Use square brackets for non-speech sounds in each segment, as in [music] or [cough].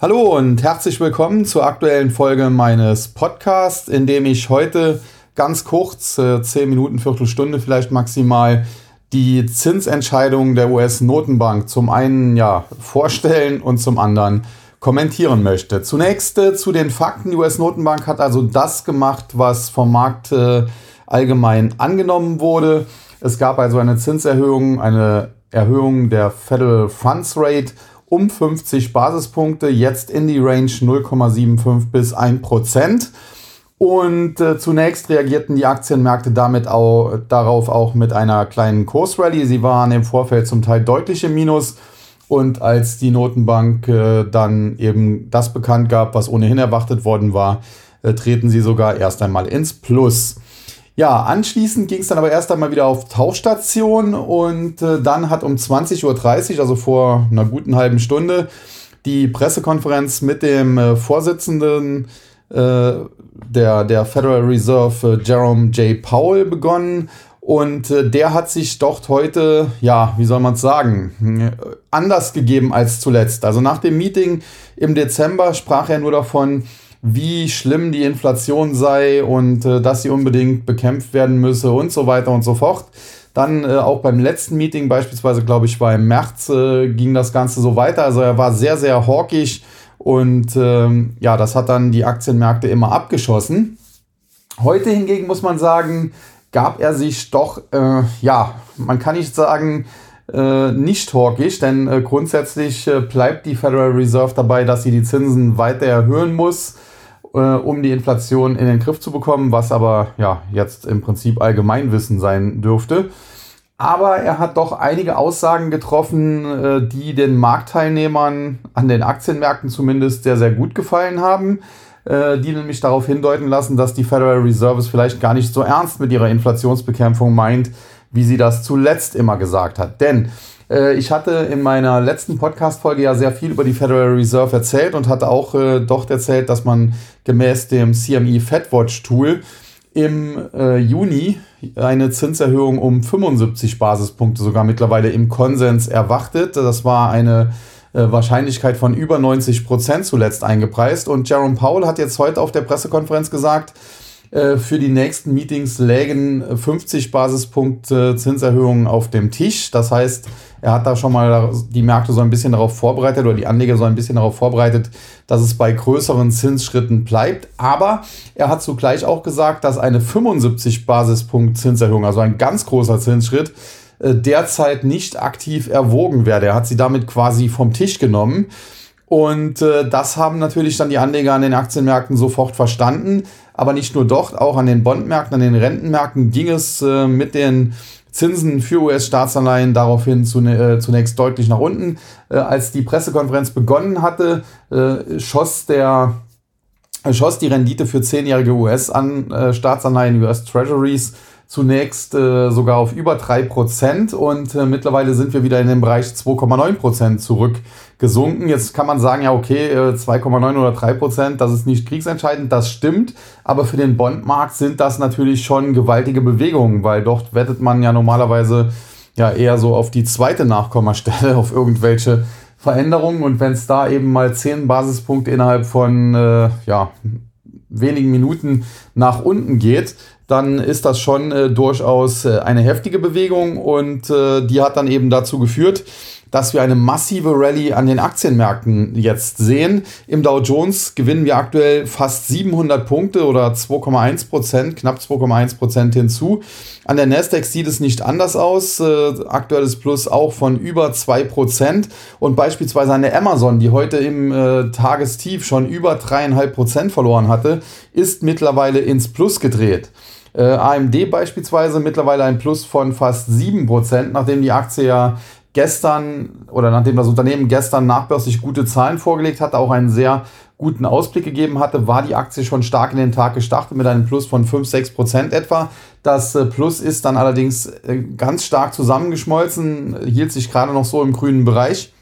Hallo und herzlich willkommen zur aktuellen Folge meines Podcasts, in dem ich heute ganz kurz, äh, 10 Minuten, Viertelstunde vielleicht maximal, die Zinsentscheidung der US-Notenbank zum einen ja vorstellen und zum anderen kommentieren möchte. Zunächst äh, zu den Fakten. Die US-Notenbank hat also das gemacht, was vom Markt äh, allgemein angenommen wurde. Es gab also eine Zinserhöhung, eine Erhöhung der Federal Funds Rate um 50 Basispunkte, jetzt in die Range 0,75 bis 1 Prozent. Und äh, zunächst reagierten die Aktienmärkte damit auch, darauf auch mit einer kleinen Kursrallye. Sie waren im Vorfeld zum Teil deutlich im Minus. Und als die Notenbank äh, dann eben das bekannt gab, was ohnehin erwartet worden war, äh, treten sie sogar erst einmal ins Plus. Ja, anschließend ging es dann aber erst einmal wieder auf Tauchstation und äh, dann hat um 20.30 Uhr, also vor einer guten halben Stunde, die Pressekonferenz mit dem äh, Vorsitzenden äh, der, der Federal Reserve, äh, Jerome J. Powell, begonnen. Und äh, der hat sich dort heute, ja, wie soll man es sagen, äh, anders gegeben als zuletzt. Also nach dem Meeting im Dezember sprach er nur davon, wie schlimm die Inflation sei und äh, dass sie unbedingt bekämpft werden müsse und so weiter und so fort. Dann äh, auch beim letzten Meeting, beispielsweise, glaube ich, war im März, äh, ging das Ganze so weiter. Also er war sehr, sehr hawkisch und ähm, ja, das hat dann die Aktienmärkte immer abgeschossen. Heute hingegen muss man sagen, gab er sich doch, äh, ja, man kann nicht sagen, äh, nicht hawkisch, denn äh, grundsätzlich äh, bleibt die Federal Reserve dabei, dass sie die Zinsen weiter erhöhen muss äh, um die Inflation in den Griff zu bekommen, was aber ja jetzt im Prinzip Allgemeinwissen sein dürfte. Aber er hat doch einige Aussagen getroffen, äh, die den Marktteilnehmern an den Aktienmärkten zumindest sehr, sehr gut gefallen haben, äh, die nämlich darauf hindeuten lassen, dass die Federal Reserve es vielleicht gar nicht so ernst mit ihrer Inflationsbekämpfung meint, wie sie das zuletzt immer gesagt hat. Denn ich hatte in meiner letzten Podcast-Folge ja sehr viel über die Federal Reserve erzählt und hatte auch äh, dort erzählt, dass man gemäß dem CME FedWatch Tool im äh, Juni eine Zinserhöhung um 75 Basispunkte sogar mittlerweile im Konsens erwartet. Das war eine äh, Wahrscheinlichkeit von über 90 Prozent zuletzt eingepreist. Und Jerome Powell hat jetzt heute auf der Pressekonferenz gesagt, äh, für die nächsten Meetings lägen 50 Basispunkte Zinserhöhungen auf dem Tisch. Das heißt, er hat da schon mal die Märkte so ein bisschen darauf vorbereitet oder die Anleger so ein bisschen darauf vorbereitet, dass es bei größeren Zinsschritten bleibt. Aber er hat zugleich auch gesagt, dass eine 75 Basispunkt Zinserhöhung, also ein ganz großer Zinsschritt, äh, derzeit nicht aktiv erwogen werde. Er hat sie damit quasi vom Tisch genommen. Und äh, das haben natürlich dann die Anleger an den Aktienmärkten sofort verstanden. Aber nicht nur dort, auch an den Bondmärkten, an den Rentenmärkten ging es äh, mit den Zinsen für US-Staatsanleihen daraufhin äh, zunächst deutlich nach unten. Äh, als die Pressekonferenz begonnen hatte, äh, schoss der schoss die Rendite für zehnjährige US-Staatsanleihen, US Treasuries zunächst äh, sogar auf über 3% und äh, mittlerweile sind wir wieder in den Bereich 2,9% zurückgesunken. Jetzt kann man sagen, ja okay, äh, 2,9 oder 3%, das ist nicht kriegsentscheidend, das stimmt, aber für den Bondmarkt sind das natürlich schon gewaltige Bewegungen, weil dort wettet man ja normalerweise ja eher so auf die zweite Nachkommastelle, [laughs] auf irgendwelche Veränderungen und wenn es da eben mal 10 Basispunkte innerhalb von äh, ja, wenigen Minuten nach unten geht, dann ist das schon äh, durchaus äh, eine heftige Bewegung und äh, die hat dann eben dazu geführt, dass wir eine massive Rallye an den Aktienmärkten jetzt sehen. Im Dow Jones gewinnen wir aktuell fast 700 Punkte oder 2,1 Prozent, knapp 2,1 Prozent hinzu. An der Nasdaq sieht es nicht anders aus. Äh, aktuelles Plus auch von über 2 Prozent. Und beispielsweise an der Amazon, die heute im äh, Tagestief schon über 3,5 Prozent verloren hatte, ist mittlerweile ins Plus gedreht. Äh, AMD beispielsweise mittlerweile ein Plus von fast 7%, nachdem die Aktie ja gestern oder nachdem das Unternehmen gestern nachbörslich gute Zahlen vorgelegt hatte, auch einen sehr guten Ausblick gegeben hatte, war die Aktie schon stark in den Tag gestartet mit einem Plus von 5, 6 Prozent etwa. Das äh, Plus ist dann allerdings äh, ganz stark zusammengeschmolzen, hielt sich gerade noch so im grünen Bereich.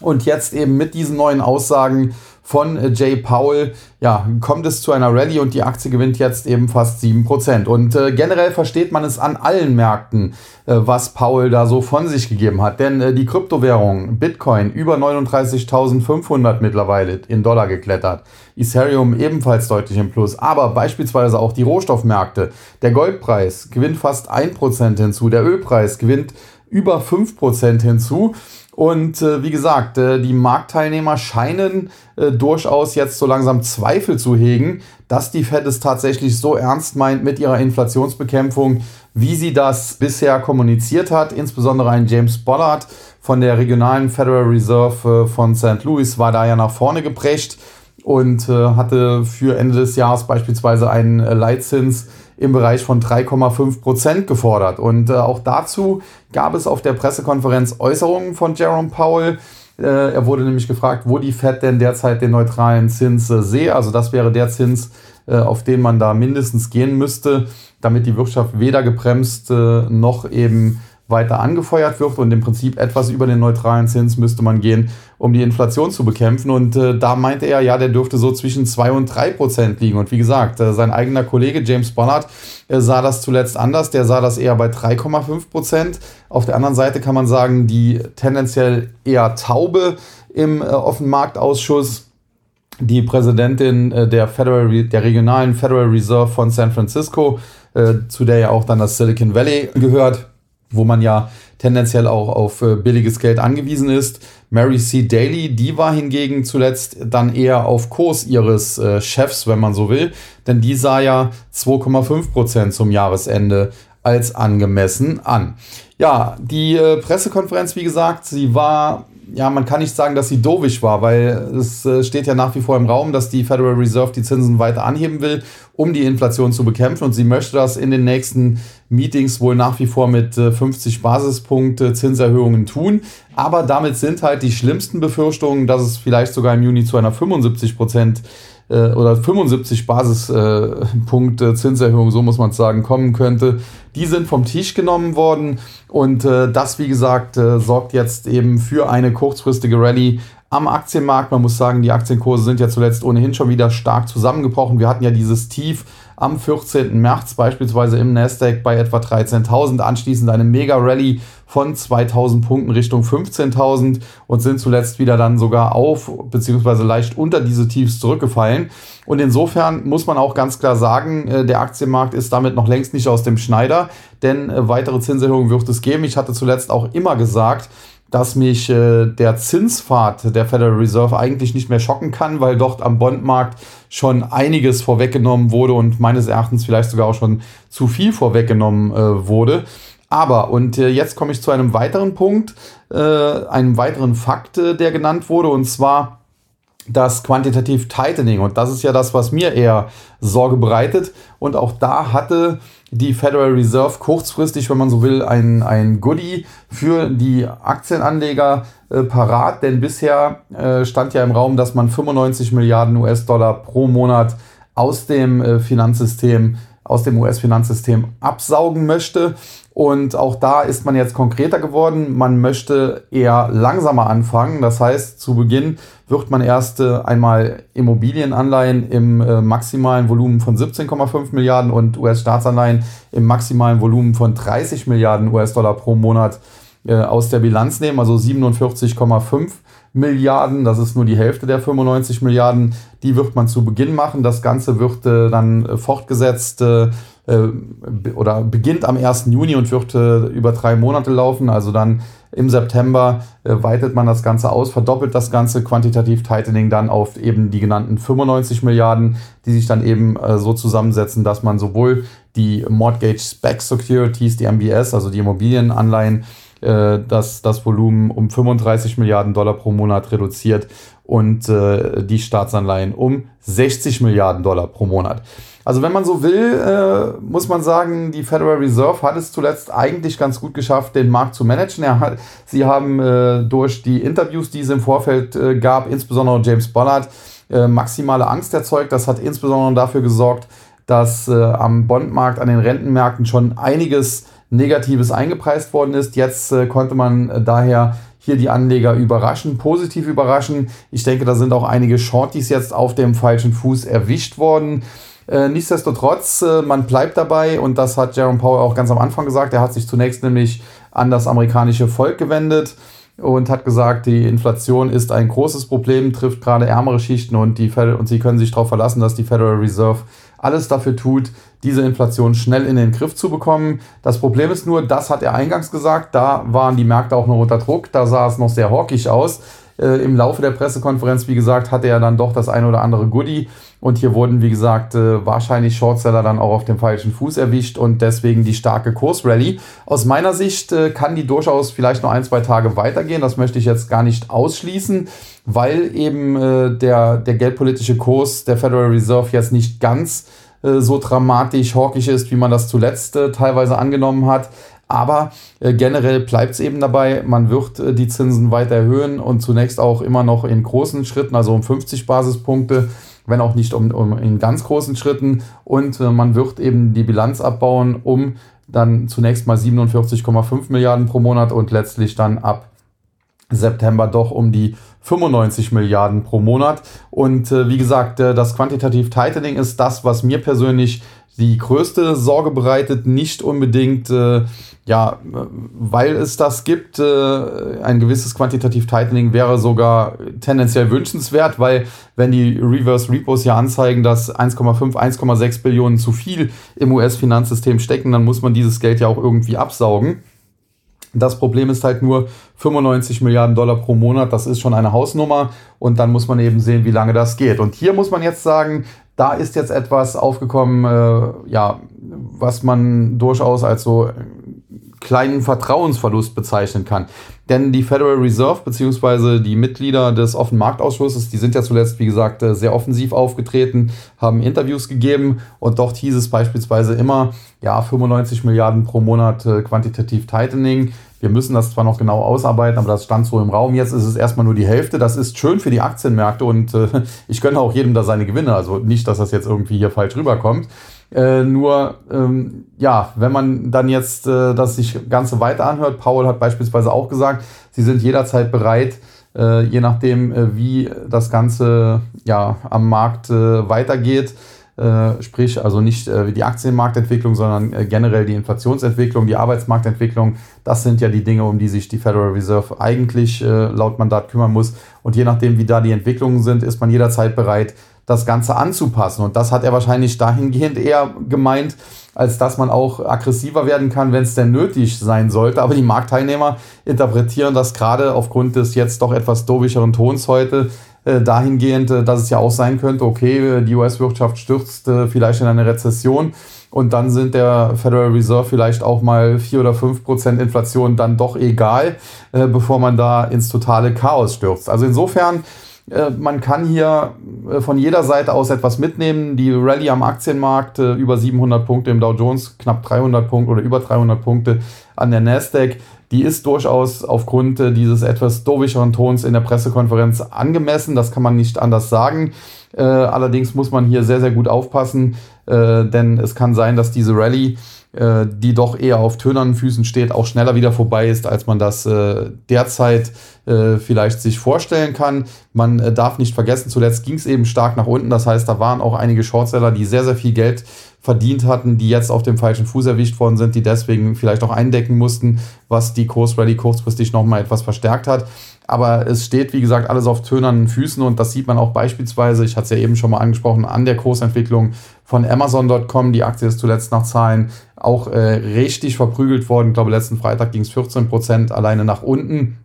Und jetzt eben mit diesen neuen Aussagen von äh, Jay Powell, ja, kommt es zu einer Rallye und die Aktie gewinnt jetzt eben fast 7%. Und äh, generell versteht man es an allen Märkten, äh, was Powell da so von sich gegeben hat. Denn äh, die Kryptowährung Bitcoin über 39.500 mittlerweile in Dollar geklettert. Ethereum ebenfalls deutlich im Plus. Aber beispielsweise auch die Rohstoffmärkte. Der Goldpreis gewinnt fast 1% hinzu. Der Ölpreis gewinnt über 5% hinzu. Und äh, wie gesagt, äh, die Marktteilnehmer scheinen äh, durchaus jetzt so langsam Zweifel zu hegen, dass die Fed es tatsächlich so ernst meint mit ihrer Inflationsbekämpfung, wie sie das bisher kommuniziert hat. Insbesondere ein James Bollard von der regionalen Federal Reserve äh, von St. Louis war da ja nach vorne geprescht und äh, hatte für Ende des Jahres beispielsweise einen äh, Leitzins im Bereich von 3,5 Prozent gefordert. Und äh, auch dazu gab es auf der Pressekonferenz Äußerungen von Jerome Powell. Äh, er wurde nämlich gefragt, wo die Fed denn derzeit den neutralen Zins äh, sehe. Also das wäre der Zins, äh, auf den man da mindestens gehen müsste, damit die Wirtschaft weder gebremst äh, noch eben weiter angefeuert wird und im Prinzip etwas über den neutralen Zins müsste man gehen, um die Inflation zu bekämpfen. Und äh, da meinte er, ja, der dürfte so zwischen 2 und 3 Prozent liegen. Und wie gesagt, äh, sein eigener Kollege James Bonnet äh, sah das zuletzt anders. Der sah das eher bei 3,5 Prozent. Auf der anderen Seite kann man sagen, die tendenziell eher taube im äh, Offenmarktausschuss die Präsidentin äh, der, Federal, der regionalen Federal Reserve von San Francisco, äh, zu der ja auch dann das Silicon Valley gehört, wo man ja tendenziell auch auf äh, billiges Geld angewiesen ist. Mary C. Daly, die war hingegen zuletzt dann eher auf Kurs ihres äh, Chefs, wenn man so will, denn die sah ja 2,5 Prozent zum Jahresende als angemessen an. Ja, die äh, Pressekonferenz, wie gesagt, sie war ja, man kann nicht sagen, dass sie dovisch war, weil es äh, steht ja nach wie vor im Raum, dass die Federal Reserve die Zinsen weiter anheben will, um die Inflation zu bekämpfen. Und sie möchte das in den nächsten Meetings wohl nach wie vor mit 50 äh, Basispunkte Zinserhöhungen tun. Aber damit sind halt die schlimmsten Befürchtungen, dass es vielleicht sogar im Juni zu einer 75 Prozent äh, oder 75 Basispunkte Zinserhöhung, so muss man sagen, kommen könnte. Die sind vom Tisch genommen worden und äh, das, wie gesagt, äh, sorgt jetzt eben für eine kurzfristige Rallye am Aktienmarkt. Man muss sagen, die Aktienkurse sind ja zuletzt ohnehin schon wieder stark zusammengebrochen. Wir hatten ja dieses Tief am 14. März beispielsweise im Nasdaq bei etwa 13.000, anschließend eine Mega-Rallye von 2.000 Punkten Richtung 15.000 und sind zuletzt wieder dann sogar auf beziehungsweise leicht unter diese Tiefs zurückgefallen. Und insofern muss man auch ganz klar sagen, äh, der Aktienmarkt ist damit noch längst nicht aus dem Schneider, denn äh, weitere Zinserhöhungen wird es geben. Ich hatte zuletzt auch immer gesagt, dass mich äh, der Zinspfad der Federal Reserve eigentlich nicht mehr schocken kann, weil dort am Bondmarkt schon einiges vorweggenommen wurde und meines Erachtens vielleicht sogar auch schon zu viel vorweggenommen äh, wurde. Aber, und äh, jetzt komme ich zu einem weiteren Punkt, äh, einem weiteren Fakt, äh, der genannt wurde, und zwar das Quantitative Tightening. Und das ist ja das, was mir eher Sorge bereitet. Und auch da hatte die Federal Reserve kurzfristig, wenn man so will, ein, ein Goodie für die Aktienanleger äh, parat, denn bisher äh, stand ja im Raum, dass man 95 Milliarden US-Dollar pro Monat aus dem äh, Finanzsystem, aus dem US-Finanzsystem absaugen möchte. Und auch da ist man jetzt konkreter geworden. Man möchte eher langsamer anfangen. Das heißt, zu Beginn wird man erst äh, einmal Immobilienanleihen im äh, maximalen Volumen von 17,5 Milliarden und US-Staatsanleihen im maximalen Volumen von 30 Milliarden US-Dollar pro Monat äh, aus der Bilanz nehmen, also 47,5 Milliarden. Das ist nur die Hälfte der 95 Milliarden. Die wird man zu Beginn machen. Das Ganze wird dann fortgesetzt äh, oder beginnt am 1. Juni und wird äh, über drei Monate laufen. Also dann im September äh, weitet man das Ganze aus, verdoppelt das Ganze quantitativ Tightening dann auf eben die genannten 95 Milliarden, die sich dann eben äh, so zusammensetzen, dass man sowohl die Mortgage Spec Securities, die MBS, also die Immobilienanleihen, äh, das, das Volumen um 35 Milliarden Dollar pro Monat reduziert und äh, die Staatsanleihen um 60 Milliarden Dollar pro Monat. Also wenn man so will, äh, muss man sagen, die Federal Reserve hat es zuletzt eigentlich ganz gut geschafft, den Markt zu managen. Ja, sie haben äh, durch die Interviews, die es im Vorfeld äh, gab, insbesondere James Bollard, äh, maximale Angst erzeugt. Das hat insbesondere dafür gesorgt, dass äh, am Bondmarkt, an den Rentenmärkten schon einiges Negatives eingepreist worden ist. Jetzt äh, konnte man daher hier die Anleger überraschen, positiv überraschen. Ich denke, da sind auch einige Shorties jetzt auf dem falschen Fuß erwischt worden. Äh, nichtsdestotrotz, äh, man bleibt dabei und das hat Jerome Powell auch ganz am Anfang gesagt. Er hat sich zunächst nämlich an das amerikanische Volk gewendet und hat gesagt, die Inflation ist ein großes Problem, trifft gerade ärmere Schichten und, die und sie können sich darauf verlassen, dass die Federal Reserve alles dafür tut, diese Inflation schnell in den Griff zu bekommen. Das Problem ist nur, das hat er eingangs gesagt, da waren die Märkte auch noch unter Druck, da sah es noch sehr hawkisch aus. Äh, Im Laufe der Pressekonferenz, wie gesagt, hatte er dann doch das ein oder andere Goodie. Und hier wurden, wie gesagt, äh, wahrscheinlich Shortseller dann auch auf dem falschen Fuß erwischt und deswegen die starke Kursrally. Aus meiner Sicht äh, kann die durchaus vielleicht noch ein, zwei Tage weitergehen. Das möchte ich jetzt gar nicht ausschließen, weil eben äh, der, der geldpolitische Kurs der Federal Reserve jetzt nicht ganz äh, so dramatisch hawkisch ist, wie man das zuletzt äh, teilweise angenommen hat. Aber äh, generell bleibt es eben dabei, man wird äh, die Zinsen weiter erhöhen und zunächst auch immer noch in großen Schritten, also um 50 Basispunkte, wenn auch nicht um, um in ganz großen Schritten. Und äh, man wird eben die Bilanz abbauen, um dann zunächst mal 47,5 Milliarden pro Monat und letztlich dann ab September doch um die 95 Milliarden pro Monat. Und äh, wie gesagt, äh, das Quantitative Tightening ist das, was mir persönlich die größte Sorge bereitet, nicht unbedingt, äh, ja, weil es das gibt. Äh, ein gewisses Quantitative Tightening wäre sogar tendenziell wünschenswert, weil wenn die Reverse Repos ja anzeigen, dass 1,5, 1,6 Billionen zu viel im US-Finanzsystem stecken, dann muss man dieses Geld ja auch irgendwie absaugen. Das Problem ist halt nur 95 Milliarden Dollar pro Monat, das ist schon eine Hausnummer und dann muss man eben sehen, wie lange das geht. Und hier muss man jetzt sagen, da ist jetzt etwas aufgekommen, äh, ja, was man durchaus als so kleinen Vertrauensverlust bezeichnen kann. Denn die Federal Reserve bzw. die Mitglieder des Offenen Marktausschusses, die sind ja zuletzt, wie gesagt, äh, sehr offensiv aufgetreten, haben Interviews gegeben und dort hieß es beispielsweise immer, ja, 95 Milliarden pro Monat äh, quantitativ Tightening. Wir müssen das zwar noch genau ausarbeiten, aber das stand so im Raum. Jetzt ist es erstmal nur die Hälfte. Das ist schön für die Aktienmärkte und äh, [laughs] ich gönne auch jedem da seine Gewinne. Also nicht, dass das jetzt irgendwie hier falsch rüberkommt. Äh, nur, ähm, ja, wenn man dann jetzt äh, das sich Ganze weiter anhört, Paul hat beispielsweise auch gesagt, sie sind jederzeit bereit, äh, je nachdem, äh, wie das Ganze ja, am Markt äh, weitergeht, äh, sprich also nicht äh, die Aktienmarktentwicklung, sondern generell die Inflationsentwicklung, die Arbeitsmarktentwicklung. Das sind ja die Dinge, um die sich die Federal Reserve eigentlich laut Mandat kümmern muss. Und je nachdem, wie da die Entwicklungen sind, ist man jederzeit bereit, das Ganze anzupassen. Und das hat er wahrscheinlich dahingehend eher gemeint, als dass man auch aggressiver werden kann, wenn es denn nötig sein sollte. Aber die Marktteilnehmer interpretieren das gerade aufgrund des jetzt doch etwas dovischeren Tons heute äh, dahingehend, äh, dass es ja auch sein könnte, okay, die US-Wirtschaft stürzt äh, vielleicht in eine Rezession und dann sind der Federal Reserve vielleicht auch mal 4 oder 5 Prozent Inflation dann doch egal, bevor man da ins totale Chaos stürzt. Also insofern, man kann hier von jeder Seite aus etwas mitnehmen. Die Rallye am Aktienmarkt über 700 Punkte im Dow Jones, knapp 300 Punkte oder über 300 Punkte an der Nasdaq die ist durchaus aufgrund äh, dieses etwas dovischeren Tons in der Pressekonferenz angemessen. Das kann man nicht anders sagen. Äh, allerdings muss man hier sehr, sehr gut aufpassen, äh, denn es kann sein, dass diese Rallye, äh, die doch eher auf tönernen Füßen steht, auch schneller wieder vorbei ist, als man das äh, derzeit äh, vielleicht sich vorstellen kann. Man darf nicht vergessen, zuletzt ging es eben stark nach unten. Das heißt, da waren auch einige Shortseller, die sehr, sehr viel Geld verdient hatten, die jetzt auf dem falschen Fuß erwischt worden sind, die deswegen vielleicht auch eindecken mussten, was die Kursrally kurzfristig nochmal etwas verstärkt hat. Aber es steht, wie gesagt, alles auf tönernen Füßen und das sieht man auch beispielsweise, ich hatte es ja eben schon mal angesprochen, an der Kursentwicklung von Amazon.com. Die Aktie ist zuletzt nach Zahlen auch äh, richtig verprügelt worden. Ich glaube, letzten Freitag ging es 14 Prozent alleine nach unten.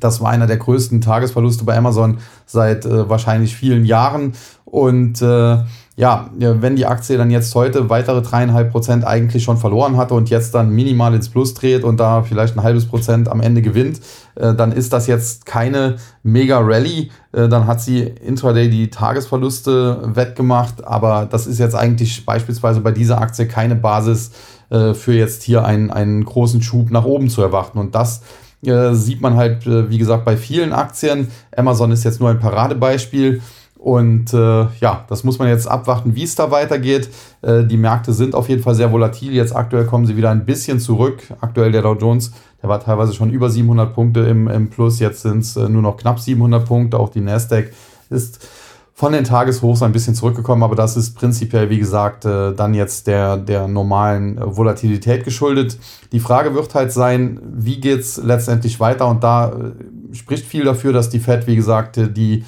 Das war einer der größten Tagesverluste bei Amazon seit äh, wahrscheinlich vielen Jahren. Und äh, ja, wenn die Aktie dann jetzt heute weitere dreieinhalb Prozent eigentlich schon verloren hatte und jetzt dann minimal ins Plus dreht und da vielleicht ein halbes Prozent am Ende gewinnt, äh, dann ist das jetzt keine mega Rallye. Äh, dann hat sie intraday die Tagesverluste wettgemacht, aber das ist jetzt eigentlich beispielsweise bei dieser Aktie keine Basis äh, für jetzt hier einen, einen großen Schub nach oben zu erwarten. Und das sieht man halt, wie gesagt, bei vielen Aktien. Amazon ist jetzt nur ein Paradebeispiel. Und äh, ja, das muss man jetzt abwarten, wie es da weitergeht. Äh, die Märkte sind auf jeden Fall sehr volatil. Jetzt aktuell kommen sie wieder ein bisschen zurück. Aktuell der Dow Jones, der war teilweise schon über 700 Punkte im, im Plus. Jetzt sind es äh, nur noch knapp 700 Punkte. Auch die Nasdaq ist von den Tageshochs ein bisschen zurückgekommen, aber das ist prinzipiell, wie gesagt, äh, dann jetzt der, der normalen äh, Volatilität geschuldet. Die Frage wird halt sein, wie geht es letztendlich weiter? Und da spricht viel dafür, dass die Fed, wie gesagt, die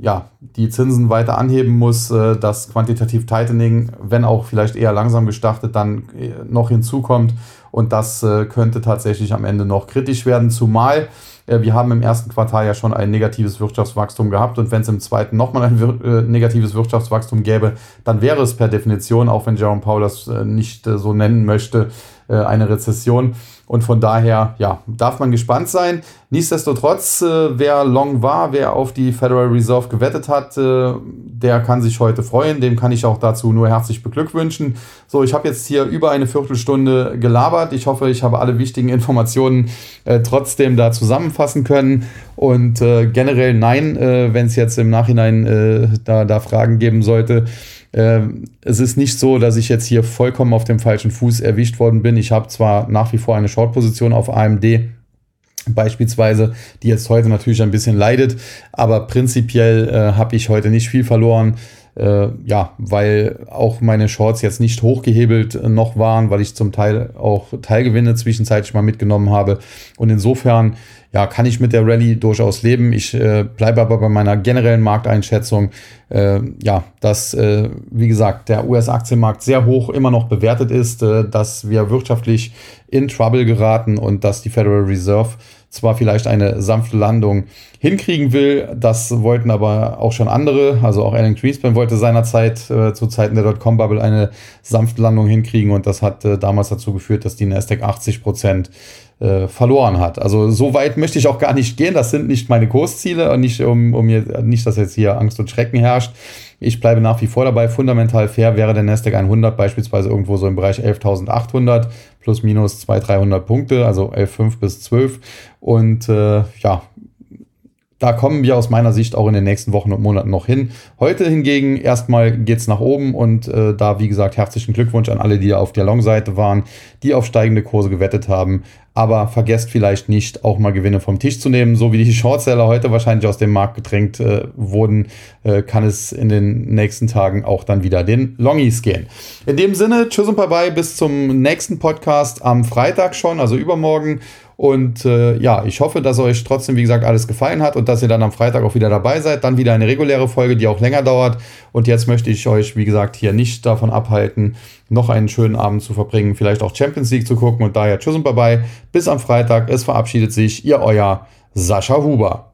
ja, die Zinsen weiter anheben muss, äh, dass quantitativ Tightening, wenn auch vielleicht eher langsam gestartet, dann äh, noch hinzukommt. Und das äh, könnte tatsächlich am Ende noch kritisch werden, zumal äh, wir haben im ersten Quartal ja schon ein negatives Wirtschaftswachstum gehabt und wenn es im zweiten nochmal ein wir äh, negatives Wirtschaftswachstum gäbe, dann wäre es per Definition, auch wenn Jerome Powell das nicht so nennen möchte, eine Rezession. Und von daher, ja, darf man gespannt sein. Nichtsdestotrotz, äh, wer long war, wer auf die Federal Reserve gewettet hat, äh, der kann sich heute freuen. Dem kann ich auch dazu nur herzlich beglückwünschen. So, ich habe jetzt hier über eine Viertelstunde gelabert. Ich hoffe, ich habe alle wichtigen Informationen äh, trotzdem da zusammenfassen können. Und äh, generell nein, äh, wenn es jetzt im Nachhinein äh, da, da Fragen geben sollte ähm, es ist nicht so, dass ich jetzt hier vollkommen auf dem falschen Fuß erwischt worden bin. Ich habe zwar nach wie vor eine Short-Position auf AMD, beispielsweise, die jetzt heute natürlich ein bisschen leidet, aber prinzipiell äh, habe ich heute nicht viel verloren. Äh, ja, weil auch meine Shorts jetzt nicht hochgehebelt äh, noch waren, weil ich zum Teil auch Teilgewinne zwischenzeitlich mal mitgenommen habe. Und insofern ja, kann ich mit der Rallye durchaus leben. Ich äh, bleibe aber bei meiner generellen Markteinschätzung, äh, ja, dass, äh, wie gesagt, der US-Aktienmarkt sehr hoch immer noch bewertet ist, äh, dass wir wirtschaftlich in Trouble geraten und dass die Federal Reserve zwar vielleicht eine sanfte Landung hinkriegen will, das wollten aber auch schon andere, also auch Alan Greenspan wollte seinerzeit äh, zu Zeiten der Dotcom-Bubble eine sanfte Landung hinkriegen und das hat äh, damals dazu geführt, dass die Nasdaq 80 Prozent äh, verloren hat. Also so weit möchte ich auch gar nicht gehen. Das sind nicht meine Kursziele und nicht, um, um hier, nicht, dass jetzt hier Angst und Schrecken herrscht. Ich bleibe nach wie vor dabei. Fundamental fair wäre der Nasdaq 100 beispielsweise irgendwo so im Bereich 11.800 plus minus 200, 300 Punkte, also 11,5 bis 12. Und äh, ja, da kommen wir aus meiner Sicht auch in den nächsten Wochen und Monaten noch hin. Heute hingegen erstmal geht es nach oben und äh, da, wie gesagt, herzlichen Glückwunsch an alle, die auf der Long-Seite waren, die auf steigende Kurse gewettet haben. Aber vergesst vielleicht nicht, auch mal Gewinne vom Tisch zu nehmen. So wie die Shortseller heute wahrscheinlich aus dem Markt gedrängt äh, wurden, äh, kann es in den nächsten Tagen auch dann wieder den Longies gehen. In dem Sinne, tschüss und bye bye, bis zum nächsten Podcast am Freitag schon, also übermorgen. Und äh, ja, ich hoffe, dass euch trotzdem, wie gesagt, alles gefallen hat und dass ihr dann am Freitag auch wieder dabei seid. Dann wieder eine reguläre Folge, die auch länger dauert. Und jetzt möchte ich euch, wie gesagt, hier nicht davon abhalten, noch einen schönen Abend zu verbringen, vielleicht auch Champions League zu gucken. Und daher tschüss und bye bye. Bis am Freitag. Es verabschiedet sich, ihr euer Sascha Huber.